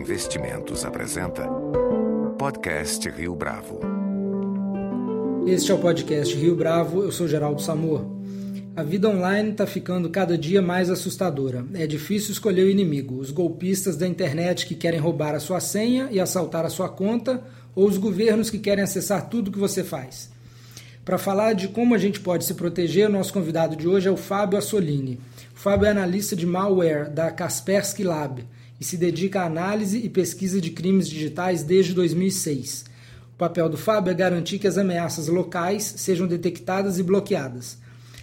Investimentos apresenta Podcast Rio Bravo. Este é o podcast Rio Bravo, eu sou Geraldo Samor. A vida online está ficando cada dia mais assustadora. É difícil escolher o inimigo: os golpistas da internet que querem roubar a sua senha e assaltar a sua conta, ou os governos que querem acessar tudo que você faz. Para falar de como a gente pode se proteger, nosso convidado de hoje é o Fábio Assolini. O Fábio é analista de malware da Kaspersky Lab e se dedica à análise e pesquisa de crimes digitais desde 2006. O papel do Fábio é garantir que as ameaças locais sejam detectadas e bloqueadas.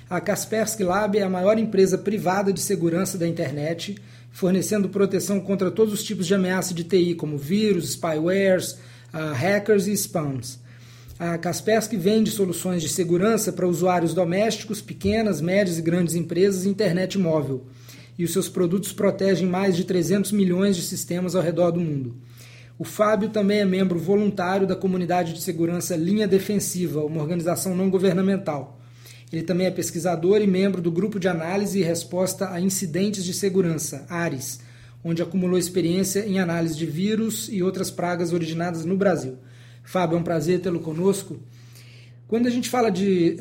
A Kaspersky Lab é a maior empresa privada de segurança da internet, fornecendo proteção contra todos os tipos de ameaça de TI, como vírus, spywares, uh, hackers e spams. A Kaspersky vende soluções de segurança para usuários domésticos, pequenas, médias e grandes empresas e internet móvel. E os seus produtos protegem mais de 300 milhões de sistemas ao redor do mundo. O Fábio também é membro voluntário da comunidade de segurança Linha Defensiva, uma organização não governamental. Ele também é pesquisador e membro do grupo de análise e resposta a incidentes de segurança, ARES, onde acumulou experiência em análise de vírus e outras pragas originadas no Brasil. Fábio, é um prazer tê-lo conosco. Quando a gente fala de,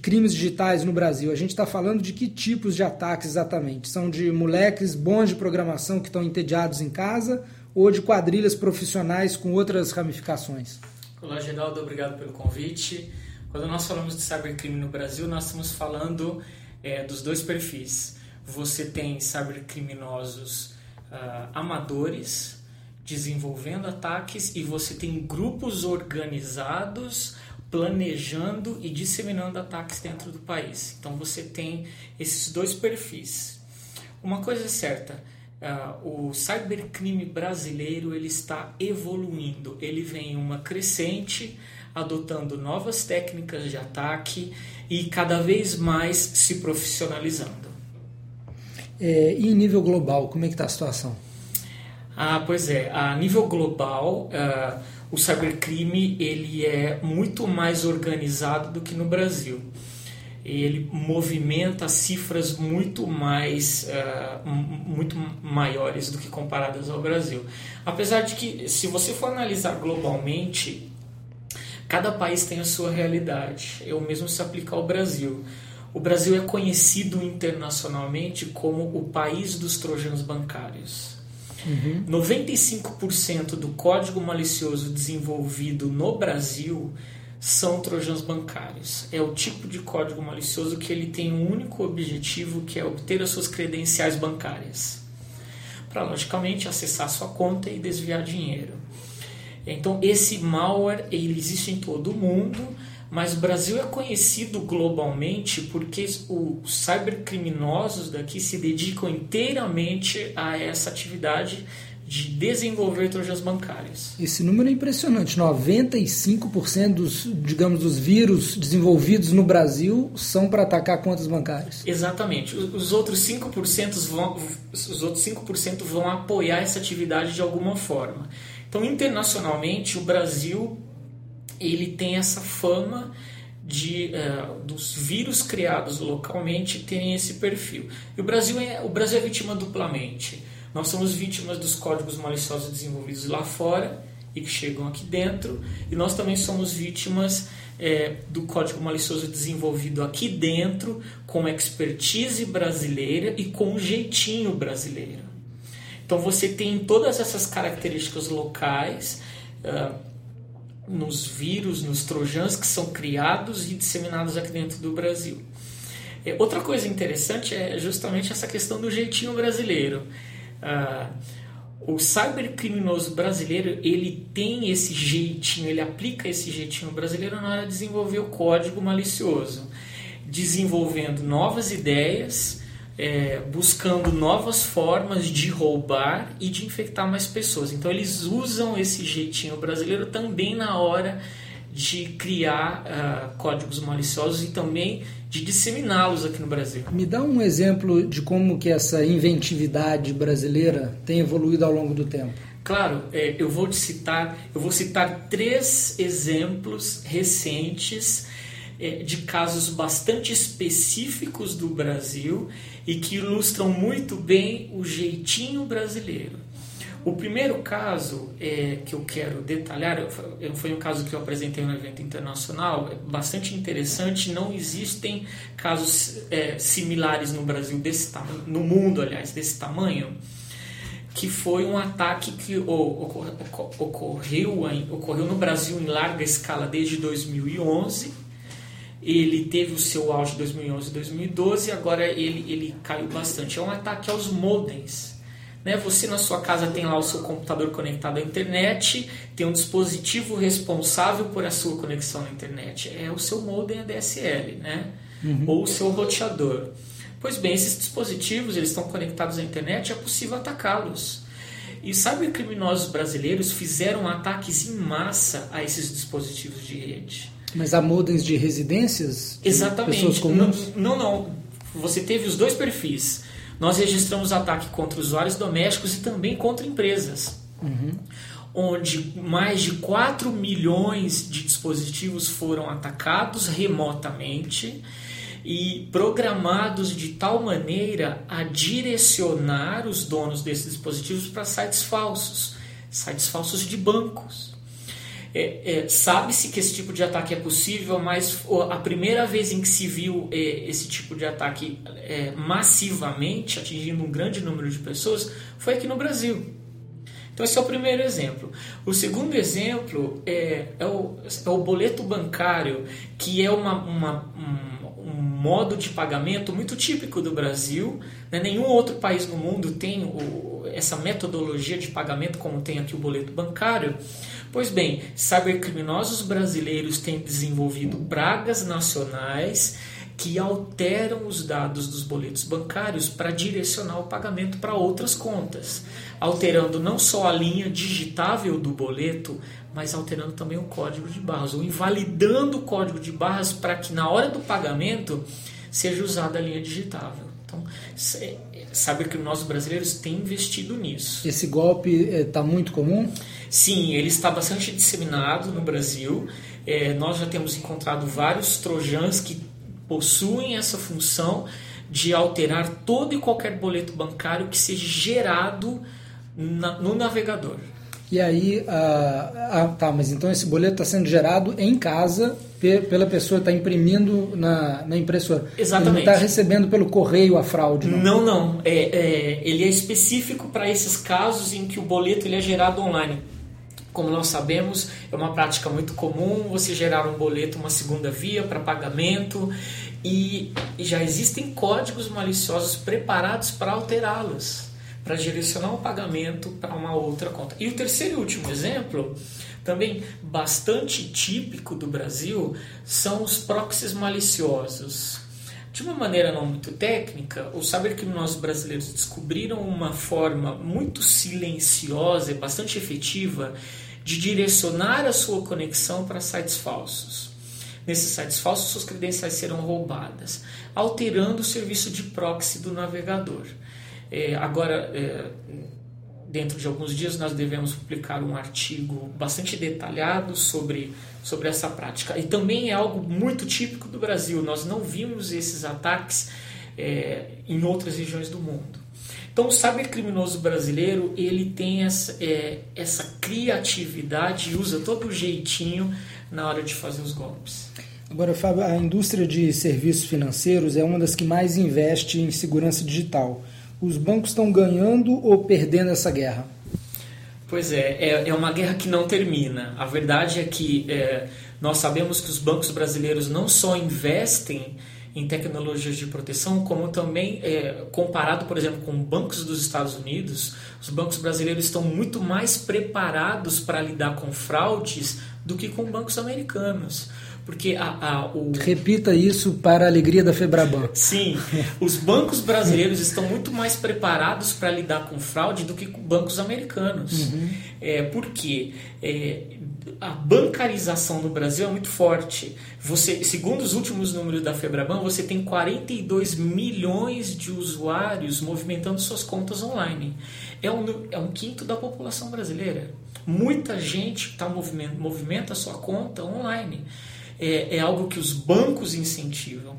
crimes digitais no Brasil, a gente está falando de que tipos de ataques exatamente? São de moleques bons de programação que estão entediados em casa ou de quadrilhas profissionais com outras ramificações? Olá, Geraldo, obrigado pelo convite. Quando nós falamos de cybercrime no Brasil, nós estamos falando é, dos dois perfis. Você tem cybercriminosos uh, amadores, desenvolvendo ataques e você tem grupos organizados planejando e disseminando ataques dentro do país. Então você tem esses dois perfis. Uma coisa é certa, uh, o cybercrime brasileiro ele está evoluindo, ele vem uma crescente, adotando novas técnicas de ataque e cada vez mais se profissionalizando. É, e em nível global, como é que está a situação? Ah, pois é. A nível global, uh, o cybercrime ele é muito mais organizado do que no Brasil. Ele movimenta cifras muito mais, uh, muito maiores do que comparadas ao Brasil. Apesar de que, se você for analisar globalmente, cada país tem a sua realidade. O mesmo se aplica ao Brasil. O Brasil é conhecido internacionalmente como o país dos trojanos bancários. Uhum. 95% do código malicioso desenvolvido no Brasil são trojans bancários. É o tipo de código malicioso que ele tem um único objetivo, que é obter as suas credenciais bancárias. Para, logicamente, acessar sua conta e desviar dinheiro. Então, esse malware ele existe em todo o mundo mas o Brasil é conhecido globalmente porque os cybercriminosos daqui se dedicam inteiramente a essa atividade de desenvolver trojans bancárias. Esse número é impressionante. 95% dos, digamos, dos vírus desenvolvidos no Brasil são para atacar contas bancárias. Exatamente. Os outros 5% vão, os outros 5% vão apoiar essa atividade de alguma forma. Então, internacionalmente, o Brasil ele tem essa fama de uh, dos vírus criados localmente terem esse perfil. E o Brasil é o Brasil é vítima duplamente. Nós somos vítimas dos códigos maliciosos desenvolvidos lá fora e que chegam aqui dentro, e nós também somos vítimas é, do código malicioso desenvolvido aqui dentro, com expertise brasileira e com jeitinho brasileiro. Então você tem todas essas características locais. Uh, nos vírus, nos trojans que são criados e disseminados aqui dentro do Brasil. É, outra coisa interessante é justamente essa questão do jeitinho brasileiro. Ah, o cybercriminoso brasileiro ele tem esse jeitinho, ele aplica esse jeitinho brasileiro na hora de desenvolver o código malicioso, desenvolvendo novas ideias, é, buscando novas formas de roubar e de infectar mais pessoas. Então eles usam esse jeitinho brasileiro também na hora de criar uh, códigos maliciosos e também de disseminá-los aqui no Brasil. Me dá um exemplo de como que essa inventividade brasileira tem evoluído ao longo do tempo. Claro, é, eu vou citar, eu vou citar três exemplos recentes é, de casos bastante específicos do Brasil e que ilustram muito bem o jeitinho brasileiro. O primeiro caso é, que eu quero detalhar foi um caso que eu apresentei no evento internacional, é bastante interessante. Não existem casos é, similares no Brasil desse no mundo, aliás, desse tamanho, que foi um ataque que ocorreu, ocorreu no Brasil em larga escala desde 2011. Ele teve o seu auge em 2011 e 2012, agora ele, ele caiu bastante. É um ataque aos modems né? Você na sua casa tem lá o seu computador conectado à internet, tem um dispositivo responsável por a sua conexão à internet. É o seu modem ADSL, né? Uhum. Ou o seu roteador. Pois bem, esses dispositivos eles estão conectados à internet, é possível atacá-los. E cybercriminosos brasileiros fizeram ataques em massa a esses dispositivos de rede. Mas há modems de residências? De Exatamente. Pessoas comuns? Não, não, não. Você teve os dois perfis nós registramos ataque contra usuários domésticos e também contra empresas. Uhum. Onde mais de 4 milhões de dispositivos foram atacados remotamente e programados de tal maneira a direcionar os donos desses dispositivos para sites falsos, sites falsos de bancos. É, é, Sabe-se que esse tipo de ataque é possível, mas a primeira vez em que se viu é, esse tipo de ataque é, massivamente, atingindo um grande número de pessoas, foi aqui no Brasil. Então, esse é o primeiro exemplo. O segundo exemplo é, é, o, é o boleto bancário, que é uma, uma um, um, modo de pagamento muito típico do Brasil. Né? Nenhum outro país no mundo tem o, essa metodologia de pagamento como tem aqui o boleto bancário. Pois bem, cybercriminosos brasileiros têm desenvolvido pragas nacionais que alteram os dados dos boletos bancários para direcionar o pagamento para outras contas, alterando não só a linha digitável do boleto, mas alterando também o código de barras, ou invalidando o código de barras para que na hora do pagamento seja usada a linha digitável. Então, cybercriminosos brasileiros têm investido nisso. Esse golpe está eh, muito comum? Sim, ele está bastante disseminado no Brasil. É, nós já temos encontrado vários trojans que possuem essa função de alterar todo e qualquer boleto bancário que seja gerado na, no navegador. E aí, ah, ah, tá, mas então esse boleto está sendo gerado em casa pela pessoa está imprimindo na, na impressora. Exatamente. Ele não está recebendo pelo correio a fraude. Não, não. não. É, é, ele é específico para esses casos em que o boleto ele é gerado online. Como nós sabemos, é uma prática muito comum você gerar um boleto, uma segunda via para pagamento e, e já existem códigos maliciosos preparados para alterá-los, para direcionar o pagamento para uma outra conta. E o terceiro e último exemplo, também bastante típico do Brasil, são os proxies maliciosos. De uma maneira não muito técnica, os cybercriminosos brasileiros descobriram uma forma muito silenciosa e bastante efetiva de direcionar a sua conexão para sites falsos. Nesses sites falsos, suas credenciais serão roubadas, alterando o serviço de proxy do navegador. É, agora, é, dentro de alguns dias, nós devemos publicar um artigo bastante detalhado sobre, sobre essa prática. E também é algo muito típico do Brasil. Nós não vimos esses ataques é, em outras regiões do mundo. Então, o cybercriminoso brasileiro ele tem essa, é, essa criatividade e usa todo o jeitinho na hora de fazer os golpes. Agora, Fábio, a indústria de serviços financeiros é uma das que mais investe em segurança digital. Os bancos estão ganhando ou perdendo essa guerra? Pois é, é, é uma guerra que não termina. A verdade é que é, nós sabemos que os bancos brasileiros não só investem em tecnologias de proteção, como também é, comparado, por exemplo, com bancos dos Estados Unidos, os bancos brasileiros estão muito mais preparados para lidar com fraudes do que com bancos americanos. Porque a, a, o... Repita isso para a alegria da Febraban. Sim, os bancos brasileiros estão muito mais preparados para lidar com fraude do que com bancos americanos. Uhum. É, por quê? É, a bancarização no Brasil é muito forte. Você, segundo os últimos números da Febraban, você tem 42 milhões de usuários movimentando suas contas online. É um, é um quinto da população brasileira. Muita gente tá movimenta, movimenta sua conta online. É, é algo que os bancos incentivam.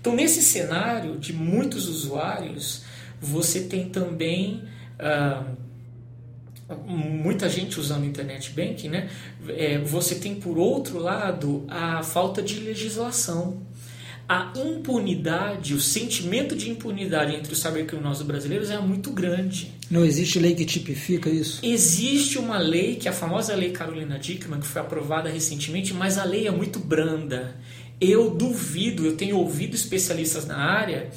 Então, nesse cenário de muitos usuários, você tem também. Ah, muita gente usando internet banking, né? É, você tem por outro lado a falta de legislação. A impunidade, o sentimento de impunidade entre os cybercriminosos brasileiros é muito grande. Não existe lei que tipifica isso? Existe uma lei, que é a famosa lei Carolina Dickman, que foi aprovada recentemente, mas a lei é muito branda. Eu duvido, eu tenho ouvido especialistas na área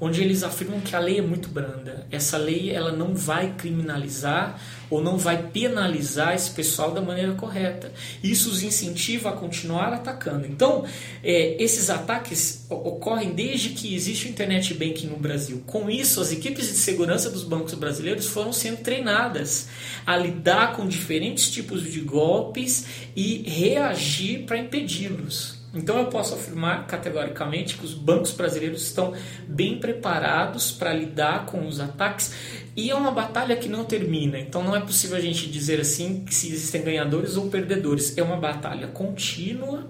onde eles afirmam que a lei é muito branda. Essa lei ela não vai criminalizar ou não vai penalizar esse pessoal da maneira correta. Isso os incentiva a continuar atacando. Então, é, esses ataques ocorrem desde que existe o internet banking no Brasil. Com isso, as equipes de segurança dos bancos brasileiros foram sendo treinadas a lidar com diferentes tipos de golpes e reagir para impedi-los. Então eu posso afirmar categoricamente que os bancos brasileiros estão bem preparados para lidar com os ataques e é uma batalha que não termina. Então não é possível a gente dizer assim que se existem ganhadores ou perdedores. É uma batalha contínua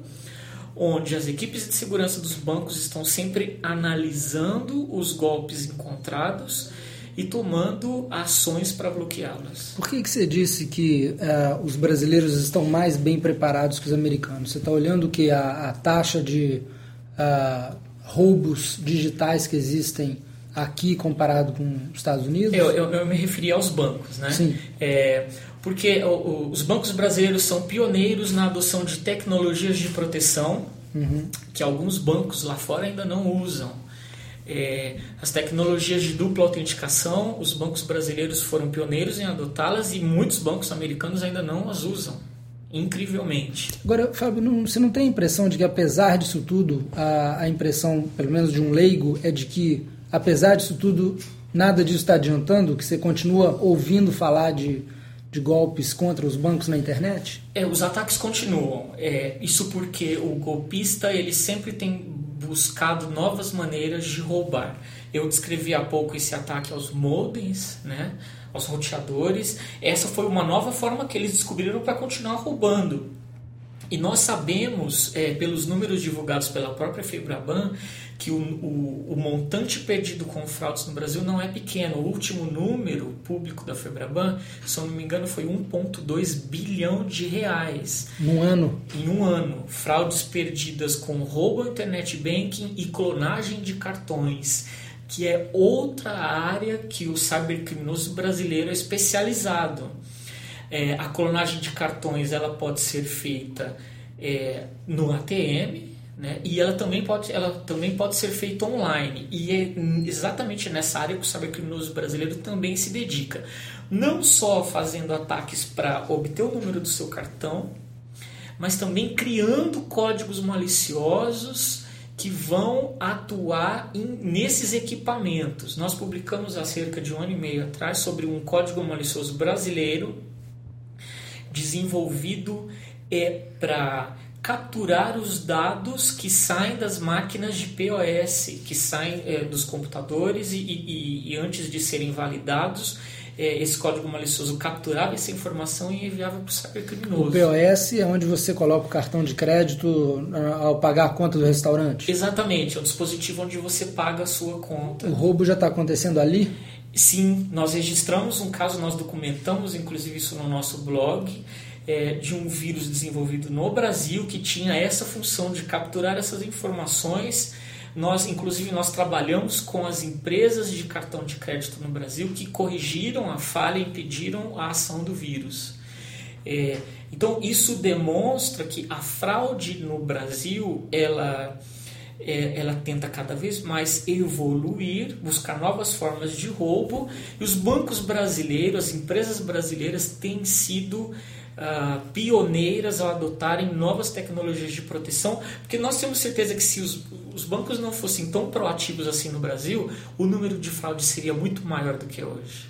onde as equipes de segurança dos bancos estão sempre analisando os golpes encontrados e tomando ações para bloqueá-las. Por que, que você disse que uh, os brasileiros estão mais bem preparados que os americanos? Você está olhando que a, a taxa de uh, roubos digitais que existem aqui comparado com os Estados Unidos? Eu, eu, eu me referi aos bancos, né? Sim. É, porque o, os bancos brasileiros são pioneiros na adoção de tecnologias de proteção uhum. que alguns bancos lá fora ainda não usam. É, as tecnologias de dupla autenticação, os bancos brasileiros foram pioneiros em adotá-las e muitos bancos americanos ainda não as usam. Incrivelmente. Agora, Fábio, não, você não tem a impressão de que, apesar disso tudo, a, a impressão, pelo menos de um leigo, é de que, apesar disso tudo, nada disso está adiantando? Que você continua ouvindo falar de, de golpes contra os bancos na internet? É, os ataques continuam. É, isso porque o golpista ele sempre tem buscado novas maneiras de roubar. Eu descrevi há pouco esse ataque aos modems, né, aos roteadores. Essa foi uma nova forma que eles descobriram para continuar roubando. E nós sabemos, é, pelos números divulgados pela própria Febraban, que o, o, o, montante perdido com fraudes no Brasil não é pequeno. O último número público da Febraban, se eu não me engano, foi 1,2 bilhão de reais. Num ano? Em um ano. Fraudes perdidas com roubo ao internet banking e clonagem de cartões que é outra área que o cybercriminoso brasileiro é especializado. É, a clonagem de cartões ela pode ser feita é, no ATM, né? E ela também, pode, ela também pode ser feita online. E é exatamente nessa área que o cybercriminoso brasileiro também se dedica. Não só fazendo ataques para obter o número do seu cartão, mas também criando códigos maliciosos que vão atuar em, nesses equipamentos. Nós publicamos há cerca de um ano e meio atrás sobre um código malicioso brasileiro desenvolvido é para capturar os dados que saem das máquinas de POS, que saem é, dos computadores e, e, e, antes de serem validados, é, esse código malicioso capturava essa informação e enviava para o cybercriminoso. O POS é onde você coloca o cartão de crédito ah, ao pagar a conta do restaurante? Exatamente, é o dispositivo onde você paga a sua conta. O roubo já está acontecendo ali? Sim, nós registramos um caso, nós documentamos inclusive isso no nosso blog, é, de um vírus desenvolvido no Brasil que tinha essa função de capturar essas informações. Nós, inclusive, nós trabalhamos com as empresas de cartão de crédito no Brasil que corrigiram a falha e impediram a ação do vírus. É, então, isso demonstra que a fraude no Brasil, ela é, ela tenta cada vez mais evoluir, buscar novas formas de roubo, e os bancos brasileiros, as empresas brasileiras têm sido uh, pioneiras ao adotarem novas tecnologias de proteção, porque nós temos certeza que se os, os bancos não fossem tão proativos assim no Brasil, o número de fraudes seria muito maior do que é hoje.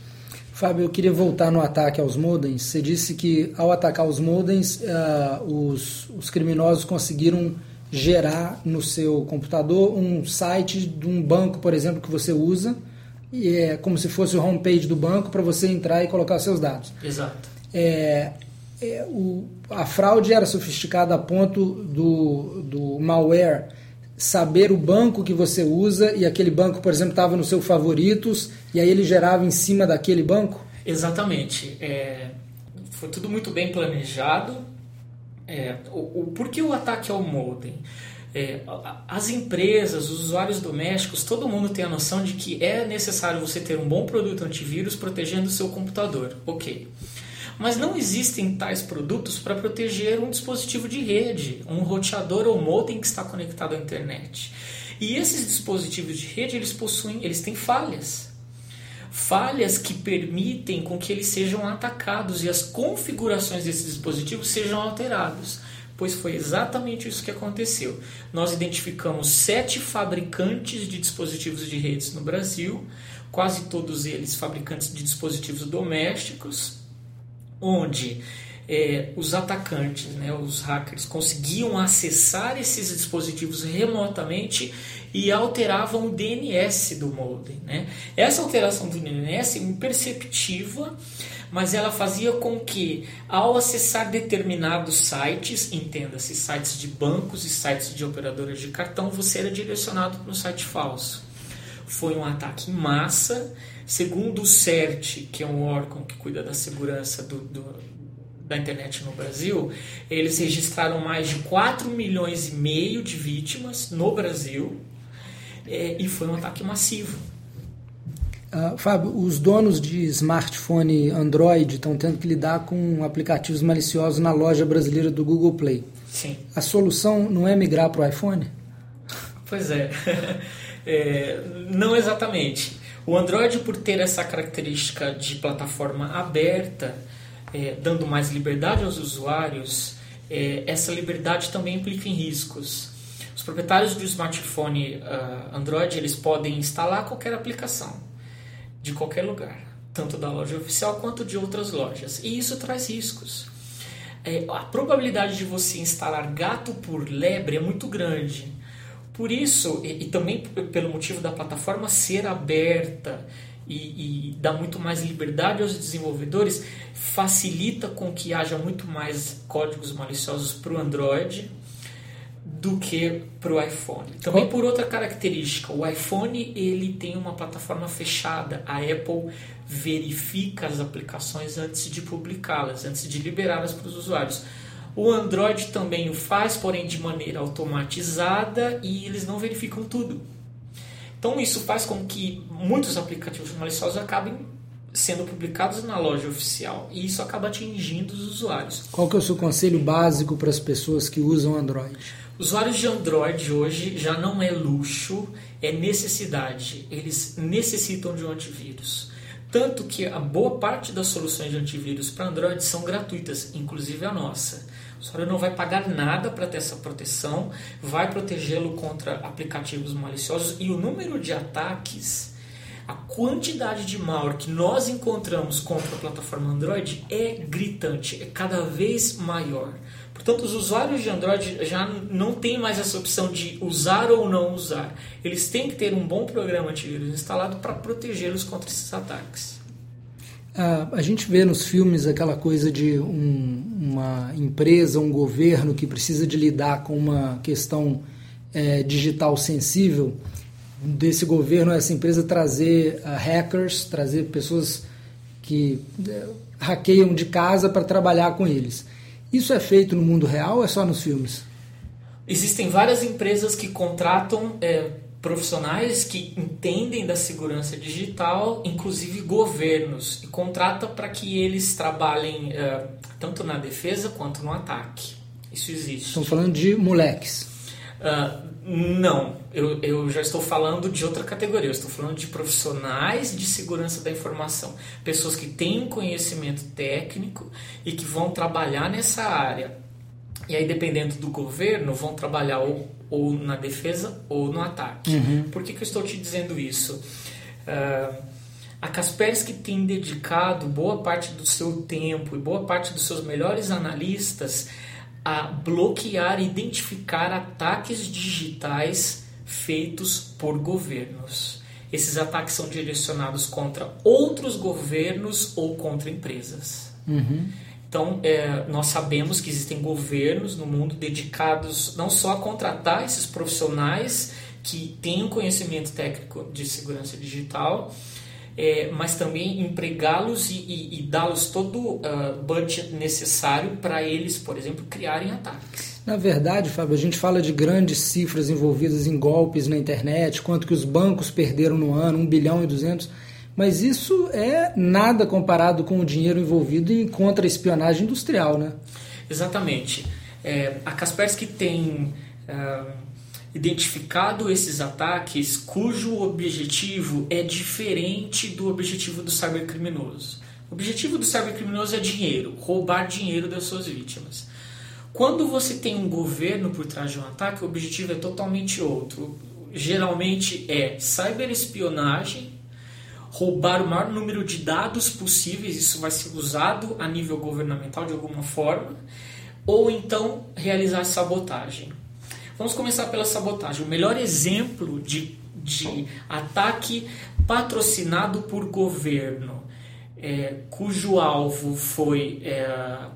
Fábio, eu queria voltar no ataque aos modems. Você disse que ao atacar os modems, uh, os, os criminosos conseguiram gerar no seu computador um site de um banco, por exemplo, que você usa, e é como se fosse o homepage do banco para você entrar e colocar seus dados. Exato. É, é, o, a fraude era sofisticada a ponto do, do malware saber o banco que você usa e aquele banco, por exemplo, estava no seu favoritos e aí ele gerava em cima daquele banco? Exatamente. É, foi tudo muito bem planejado. É, o, o, por que o ataque ao modem? É, as empresas, os usuários domésticos, todo mundo tem a noção de que é necessário você ter um bom produto antivírus protegendo o seu computador. Ok. Mas não existem tais produtos para proteger um dispositivo de rede, um roteador ou modem que está conectado à internet. E esses dispositivos de rede, eles possuem, eles têm falhas. Falhas que permitem com que eles sejam atacados e as configurações desses dispositivos sejam alterados pois foi exatamente isso que aconteceu. Nós identificamos sete fabricantes de dispositivos de redes no Brasil, quase todos eles fabricantes de dispositivos domésticos, onde é, os atacantes, né, os hackers, conseguiam acessar esses dispositivos remotamente e alteravam o DNS do modem. Né? Essa alteração do DNS é imperceptível mas ela fazia com que, ao acessar determinados sites, entenda-se sites de bancos e sites de operadoras de cartão, você era direcionado para um site falso. Foi um ataque em massa, segundo o CERT, que é um órgão que cuida da segurança do, do, da internet no Brasil, eles registraram mais de 4 milhões e meio de vítimas no Brasil é, e foi um ataque massivo. Uh, Fábio, os donos de smartphone Android estão tendo que lidar com aplicativos maliciosos na loja brasileira do Google Play. Sim. A solução não é migrar para o iPhone? Pois é. é. Não exatamente. O Android, por ter essa característica de plataforma aberta, é, dando mais liberdade aos usuários, é, essa liberdade também implica em riscos. Os proprietários do smartphone uh, Android eles podem instalar qualquer aplicação de qualquer lugar, tanto da loja oficial quanto de outras lojas. E isso traz riscos. É, a probabilidade de você instalar gato por lebre é muito grande. Por isso, e, e também pelo motivo da plataforma ser aberta e, e dar muito mais liberdade aos desenvolvedores, facilita com que haja muito mais códigos maliciosos para o Android do que para o iPhone. Também por outra característica, o iPhone ele tem uma plataforma fechada. A Apple verifica as aplicações antes de publicá-las, antes de liberá-las para os usuários. O Android também o faz, porém de maneira automatizada e eles não verificam tudo. Então isso faz com que muitos aplicativos maliciosos acabem sendo publicados na loja oficial e isso acaba atingindo os usuários. Qual que é o seu conselho básico para as pessoas que usam Android? Usuários de Android hoje já não é luxo, é necessidade. Eles necessitam de um antivírus. Tanto que a boa parte das soluções de antivírus para Android são gratuitas, inclusive a nossa. O usuário não vai pagar nada para ter essa proteção, vai protegê-lo contra aplicativos maliciosos e o número de ataques, a quantidade de malware que nós encontramos contra a plataforma Android é gritante, é cada vez maior. Portanto, os usuários de Android já não têm mais essa opção de usar ou não usar. Eles têm que ter um bom programa antivírus instalado para protegê-los contra esses ataques. Ah, a gente vê nos filmes aquela coisa de um, uma empresa, um governo que precisa de lidar com uma questão é, digital sensível desse governo, essa empresa trazer uh, hackers, trazer pessoas que uh, hackeiam de casa para trabalhar com eles. Isso é feito no mundo real ou é só nos filmes? Existem várias empresas que contratam é, profissionais que entendem da segurança digital, inclusive governos, e contrata para que eles trabalhem é, tanto na defesa quanto no ataque. Isso existe. Estão falando de moleques. Uh, não, eu, eu já estou falando de outra categoria. Eu estou falando de profissionais de segurança da informação, pessoas que têm conhecimento técnico e que vão trabalhar nessa área. E aí, dependendo do governo, vão trabalhar ou, ou na defesa ou no ataque. Uhum. Por que, que eu estou te dizendo isso? Uh, a Kaspersky tem dedicado boa parte do seu tempo e boa parte dos seus melhores analistas a bloquear e identificar ataques digitais feitos por governos. Esses ataques são direcionados contra outros governos ou contra empresas. Uhum. Então, é, nós sabemos que existem governos no mundo dedicados não só a contratar esses profissionais que têm conhecimento técnico de segurança digital, é, mas também empregá-los e, e, e dá-los todo o uh, budget necessário para eles, por exemplo, criarem ataques. Na verdade, Fábio, a gente fala de grandes cifras envolvidas em golpes na internet, quanto que os bancos perderam no ano, 1 bilhão e 200, mas isso é nada comparado com o dinheiro envolvido em contra-espionagem industrial, né? Exatamente. É, a Kaspersky tem... Uh, identificado esses ataques cujo objetivo é diferente do objetivo do cybercriminoso. O objetivo do cybercriminoso é dinheiro, roubar dinheiro das suas vítimas. Quando você tem um governo por trás de um ataque, o objetivo é totalmente outro. Geralmente é cyberespionagem, roubar o maior número de dados possíveis, isso vai ser usado a nível governamental de alguma forma, ou então realizar sabotagem. Vamos começar pela sabotagem. O melhor exemplo de, de ataque patrocinado por governo, é, cujo alvo foi é,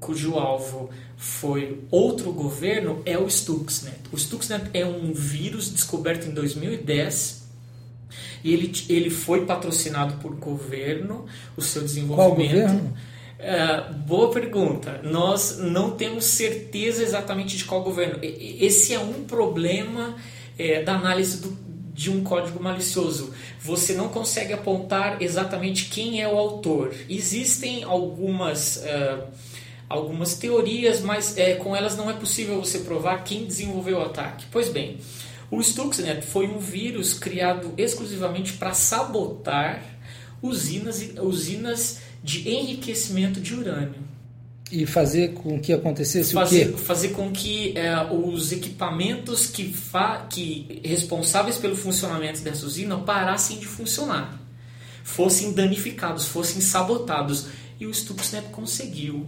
cujo alvo foi outro governo é o Stuxnet. O Stuxnet é um vírus descoberto em 2010 e ele, ele foi patrocinado por governo, o seu desenvolvimento. Uh, boa pergunta. Nós não temos certeza exatamente de qual governo. Esse é um problema é, da análise do, de um código malicioso. Você não consegue apontar exatamente quem é o autor. Existem algumas, uh, algumas teorias, mas é, com elas não é possível você provar quem desenvolveu o ataque. Pois bem, o Stuxnet foi um vírus criado exclusivamente para sabotar usinas, usinas de enriquecimento de urânio. E fazer com que acontecesse fazer, o quê? Fazer com que é, os equipamentos que, fa, que responsáveis pelo funcionamento dessa usina parassem de funcionar, fossem danificados, fossem sabotados. E o Stuxnet conseguiu.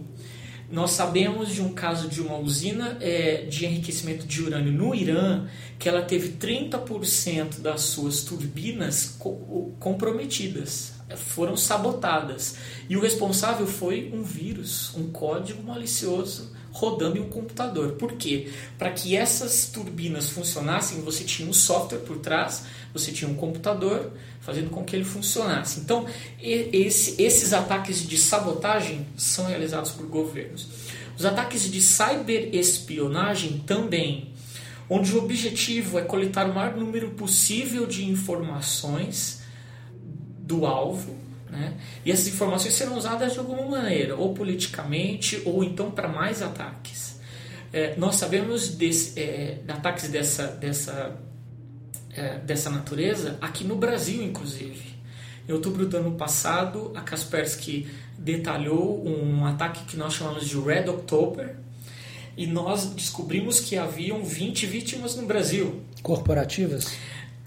Nós sabemos de um caso de uma usina é, de enriquecimento de urânio no Irã que ela teve 30% das suas turbinas co comprometidas foram sabotadas. E o responsável foi um vírus, um código malicioso rodando em um computador. Por quê? Para que essas turbinas funcionassem, você tinha um software por trás, você tinha um computador fazendo com que ele funcionasse. Então, esse, esses ataques de sabotagem são realizados por governos. Os ataques de cyberespionagem também, onde o objetivo é coletar o maior número possível de informações do alvo, né? e essas informações serão usadas de alguma maneira, ou politicamente, ou então para mais ataques. É, nós sabemos desse, é, de ataques dessa, dessa, é, dessa natureza aqui no Brasil, inclusive. Em outubro do ano passado, a Kaspersky detalhou um ataque que nós chamamos de Red October, e nós descobrimos que haviam 20 vítimas no Brasil. Corporativas?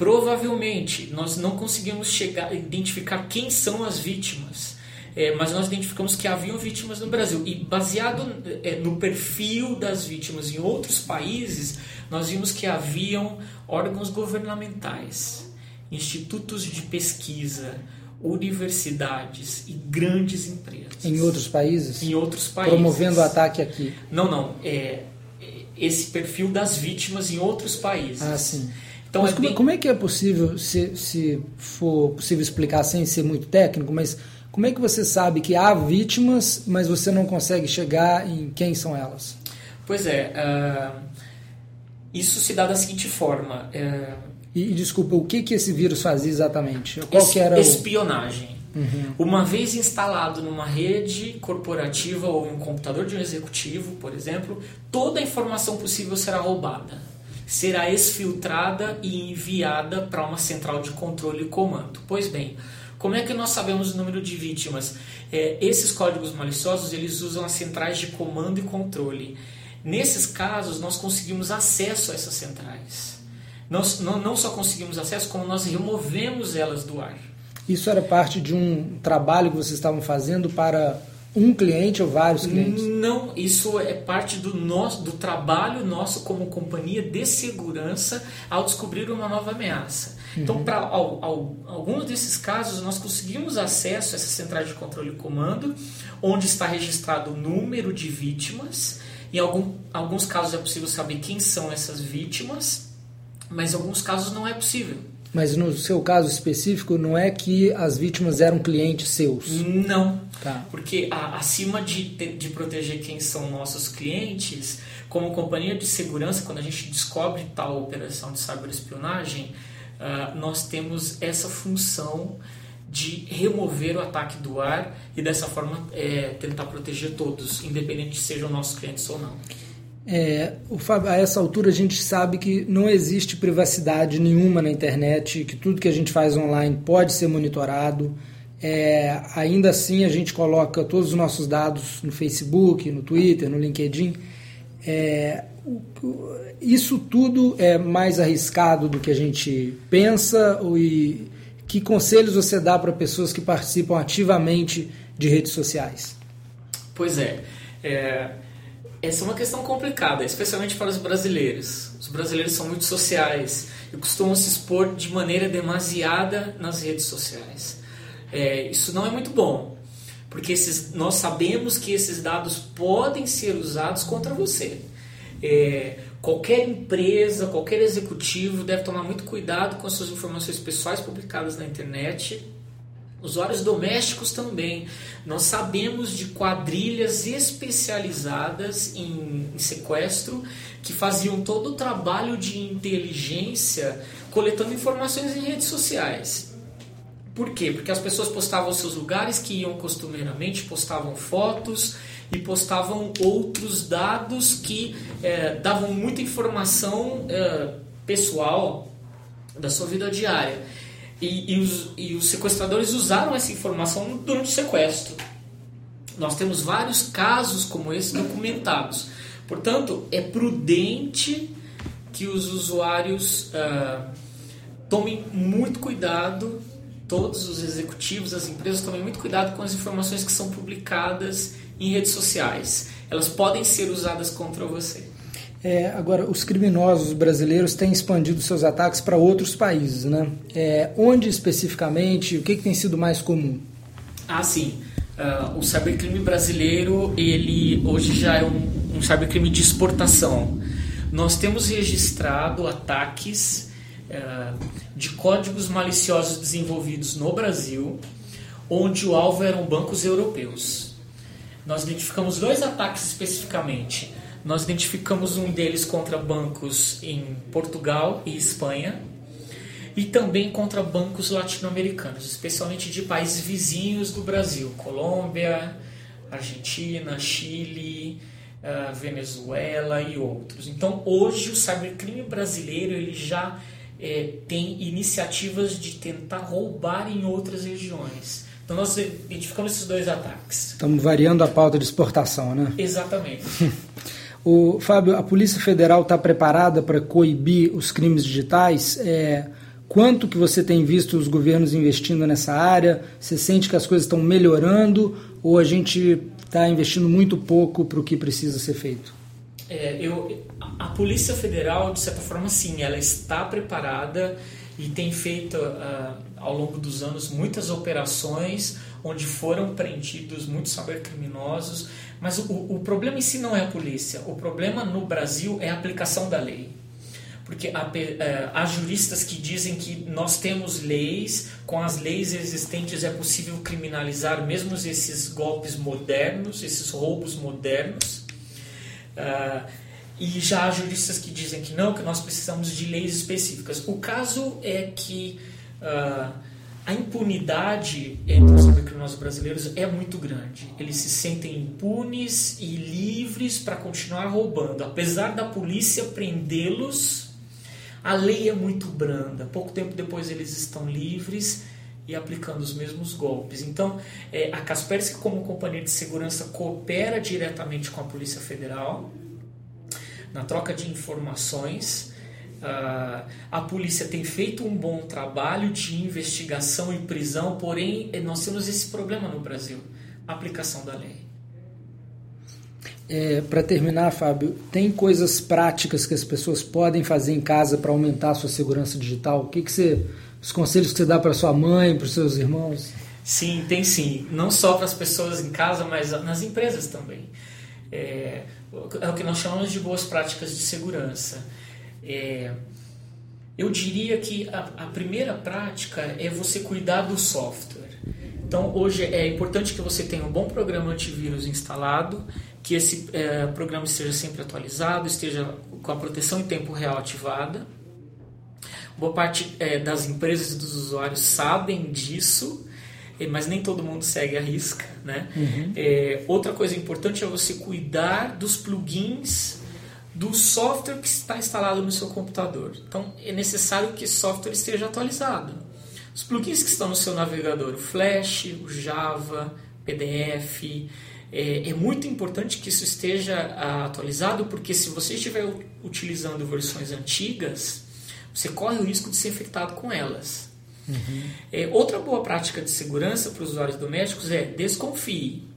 Provavelmente nós não conseguimos chegar, identificar quem são as vítimas, é, mas nós identificamos que haviam vítimas no Brasil. E baseado é, no perfil das vítimas em outros países, nós vimos que haviam órgãos governamentais, institutos de pesquisa, universidades e grandes empresas. Em outros países? Em outros países. Promovendo o ataque aqui? Não, não. É, esse perfil das vítimas em outros países. Ah, sim. Então, mas é como, bem... como, é que é possível, se, se for possível explicar sem ser muito técnico, mas como é que você sabe que há vítimas, mas você não consegue chegar em quem são elas? Pois é, uh, isso se dá da seguinte forma. Uh, e, desculpa, o que, que esse vírus fazia exatamente? Qual es, que era espionagem. O... Uhum. Uma vez instalado numa rede corporativa ou em um computador de um executivo, por exemplo, toda a informação possível será roubada será exfiltrada e enviada para uma central de controle e comando. Pois bem, como é que nós sabemos o número de vítimas? É, esses códigos maliciosos eles usam as centrais de comando e controle. Nesses casos, nós conseguimos acesso a essas centrais. Nós não, não só conseguimos acesso, como nós removemos elas do ar. Isso era parte de um trabalho que vocês estavam fazendo para um cliente ou vários clientes? Não, isso é parte do nosso do trabalho nosso como companhia de segurança ao descobrir uma nova ameaça. Então, uhum. Então, para alguns desses casos, nós conseguimos acesso a essa central de controle e comando, onde está registrado o número de vítimas. Em algum, alguns casos é possível saber quem são essas vítimas, mas em alguns casos não é possível. Mas no seu caso específico, não é que as vítimas eram clientes seus? Não. Tá. Porque a, acima de, de proteger quem são nossos clientes, como companhia de segurança, quando a gente descobre tal operação de cyberespionagem, uh, nós temos essa função de remover o ataque do ar e dessa forma é, tentar proteger todos, independente se sejam nossos clientes ou não. É, a essa altura a gente sabe que não existe privacidade nenhuma na internet, que tudo que a gente faz online pode ser monitorado. É, ainda assim a gente coloca todos os nossos dados no Facebook, no Twitter, no LinkedIn. É, isso tudo é mais arriscado do que a gente pensa e que conselhos você dá para pessoas que participam ativamente de redes sociais? Pois é, é, essa é uma questão complicada, especialmente para os brasileiros. Os brasileiros são muito sociais e costumam se expor de maneira demasiada nas redes sociais. É, isso não é muito bom, porque esses, nós sabemos que esses dados podem ser usados contra você. É, qualquer empresa, qualquer executivo deve tomar muito cuidado com as suas informações pessoais publicadas na internet. Usuários domésticos também. Nós sabemos de quadrilhas especializadas em, em sequestro que faziam todo o trabalho de inteligência coletando informações em redes sociais. Por quê? Porque as pessoas postavam seus lugares que iam costumeiramente, postavam fotos, e postavam outros dados que é, davam muita informação é, pessoal da sua vida diária. E, e, os, e os sequestradores usaram essa informação durante o sequestro. Nós temos vários casos como esse documentados. Portanto, é prudente que os usuários uh, tomem muito cuidado, todos os executivos, as empresas tomem muito cuidado com as informações que são publicadas em redes sociais. Elas podem ser usadas contra você. É, agora, os criminosos brasileiros têm expandido seus ataques para outros países, né? É, onde especificamente? O que, que tem sido mais comum? Ah, sim. Uh, o cybercrime brasileiro, ele hoje já é um, um cybercrime de exportação. Nós temos registrado ataques uh, de códigos maliciosos desenvolvidos no Brasil, onde o alvo eram bancos europeus. Nós identificamos dois ataques especificamente. Nós identificamos um deles contra bancos em Portugal e Espanha e também contra bancos latino-americanos, especialmente de países vizinhos do Brasil, Colômbia, Argentina, Chile, uh, Venezuela e outros. Então, hoje o cybercrime brasileiro ele já é, tem iniciativas de tentar roubar em outras regiões. Então nós identificamos esses dois ataques. Estamos variando a pauta de exportação, né? Exatamente. o Fábio, a Polícia Federal está preparada para coibir os crimes digitais? É, quanto que você tem visto os governos investindo nessa área? Você sente que as coisas estão melhorando ou a gente está investindo muito pouco para o que precisa ser feito? É, eu, a Polícia Federal, de certa forma, sim, ela está preparada e tem feito uh, ao longo dos anos muitas operações onde foram prendidos muitos cybercriminosos, mas o, o problema em si não é a polícia, o problema no Brasil é a aplicação da lei. Porque há, eh, há juristas que dizem que nós temos leis, com as leis existentes é possível criminalizar mesmo esses golpes modernos, esses roubos modernos. Uh, e já há juristas que dizem que não, que nós precisamos de leis específicas. O caso é que uh, a impunidade entre os criminosos brasileiros é muito grande. Eles se sentem impunes e livres para continuar roubando. Apesar da polícia prendê-los, a lei é muito branda. Pouco tempo depois eles estão livres e aplicando os mesmos golpes. Então, é, a Kaspersky, como companhia de segurança, coopera diretamente com a Polícia Federal na troca de informações. Uh, a polícia tem feito um bom trabalho de investigação e prisão, porém nós temos esse problema no Brasil: a aplicação da lei. É, para terminar, Fábio, tem coisas práticas que as pessoas podem fazer em casa para aumentar a sua segurança digital? O que, que você, os conselhos que você dá para sua mãe, para os seus irmãos? Sim, tem sim. Não só para as pessoas em casa, mas nas empresas também. É, é o que nós chamamos de boas práticas de segurança. É, Eu diria que a, a primeira prática é você cuidar do software. Então, hoje é importante que você tenha um bom programa antivírus instalado, que esse é, programa esteja sempre atualizado, esteja com a proteção em tempo real ativada. Boa parte é, das empresas e dos usuários sabem disso, mas nem todo mundo segue a risca. Né? Uhum. É, outra coisa importante é você cuidar dos plugins do software que está instalado no seu computador. Então é necessário que esse software esteja atualizado. Os plugins que estão no seu navegador, o Flash, o Java, PDF, é, é, muito importante que isso esteja atualizado, porque se você estiver utilizando versões antigas, você corre o risco de ser infectado com elas. Uhum. É, outra boa prática de segurança para os usuários domésticos é desconfie.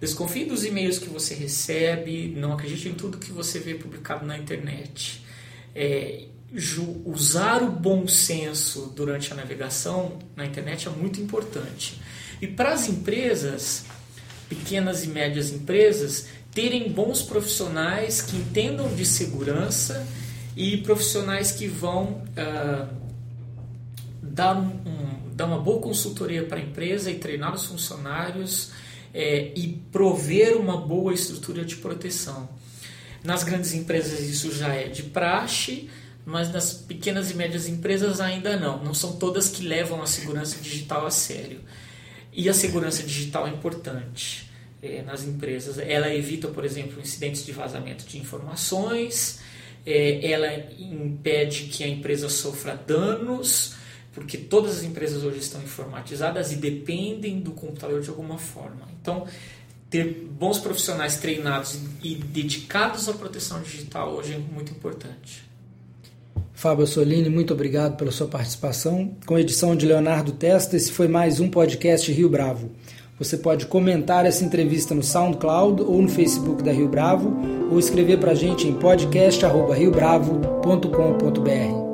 Desconfie dos e-mails que você recebe, não acredite em tudo que você vê publicado na internet. É, usar o bom senso durante a navegação na internet é muito importante. E para as empresas, pequenas e médias empresas, terem bons profissionais que entendam de segurança e profissionais que vão uh, dar, um, um, dar uma boa consultoria para a empresa e treinar os funcionários é, e prover uma boa estrutura de proteção. Nas grandes empresas isso já é de praxe, mas nas pequenas e médias empresas ainda não. Não são todas que levam a segurança digital a sério. E a segurança digital é importante é, nas empresas. Ela evita, por exemplo, incidentes de vazamento de informações, é, ela impede que a empresa sofra danos porque todas as empresas hoje estão informatizadas e dependem do computador de alguma forma. Então, ter bons profissionais treinados e dedicados à proteção digital hoje é muito importante. Fábio Solini, muito obrigado pela sua participação. Com edição de Leonardo Testa, esse foi mais um podcast Rio Bravo. Você pode comentar essa entrevista no SoundCloud ou no Facebook da Rio Bravo ou escrever para a gente em podcast.riobravo.com.br.